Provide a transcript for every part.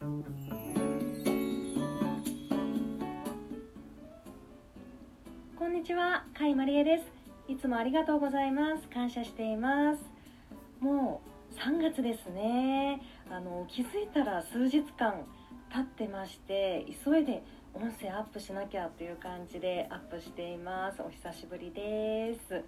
こんにちは、甲斐まりえです。いつもありがとうございます。感謝しています。もう3月ですね。あの気づいたら数日間経ってまして急いで音声アップしなきゃという感じでアップしています。お久しぶりです。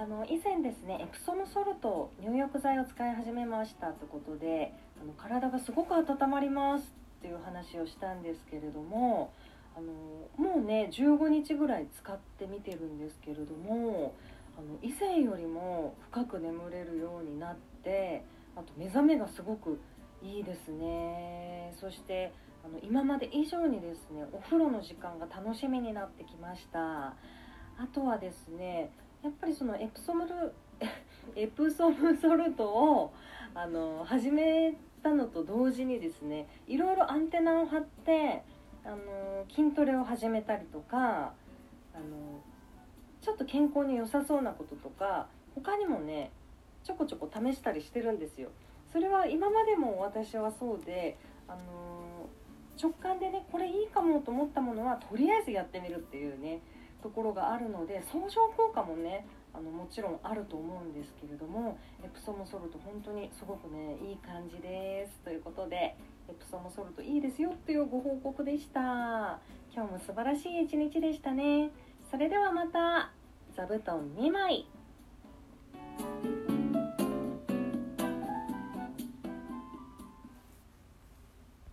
あの以前ですねエプソムソルト入浴剤を使い始めましたということであの体がすごく温まりますっていう話をしたんですけれどもあのもうね15日ぐらい使ってみてるんですけれどもあの以前よりも深く眠れるようになってあと目覚めがすごくいいですね。そしてあの今まで以上にですねお風呂の時間が楽しみになってきました。あとはですねやっぱりそのエプソムル エプソムソルトをあの始めたのと同時にですねいろいろアンテナを張ってあの筋トレを始めたりとかあのちょっと健康に良さそうなこととか他にもねちょこちょこ試したりしてるんですよ。それは今までも私はそうであの直感でねこれいいかもと思ったものはとりあえずやってみるっていうねところがあるので相乗効果もねあのもちろんあると思うんですけれどもエプソムソルト本当にすごくねいい感じです。ということでエプソムソルトいいですよっていうご報告でした。今日も素晴らしい一日でしたね。それではまた座布団2枚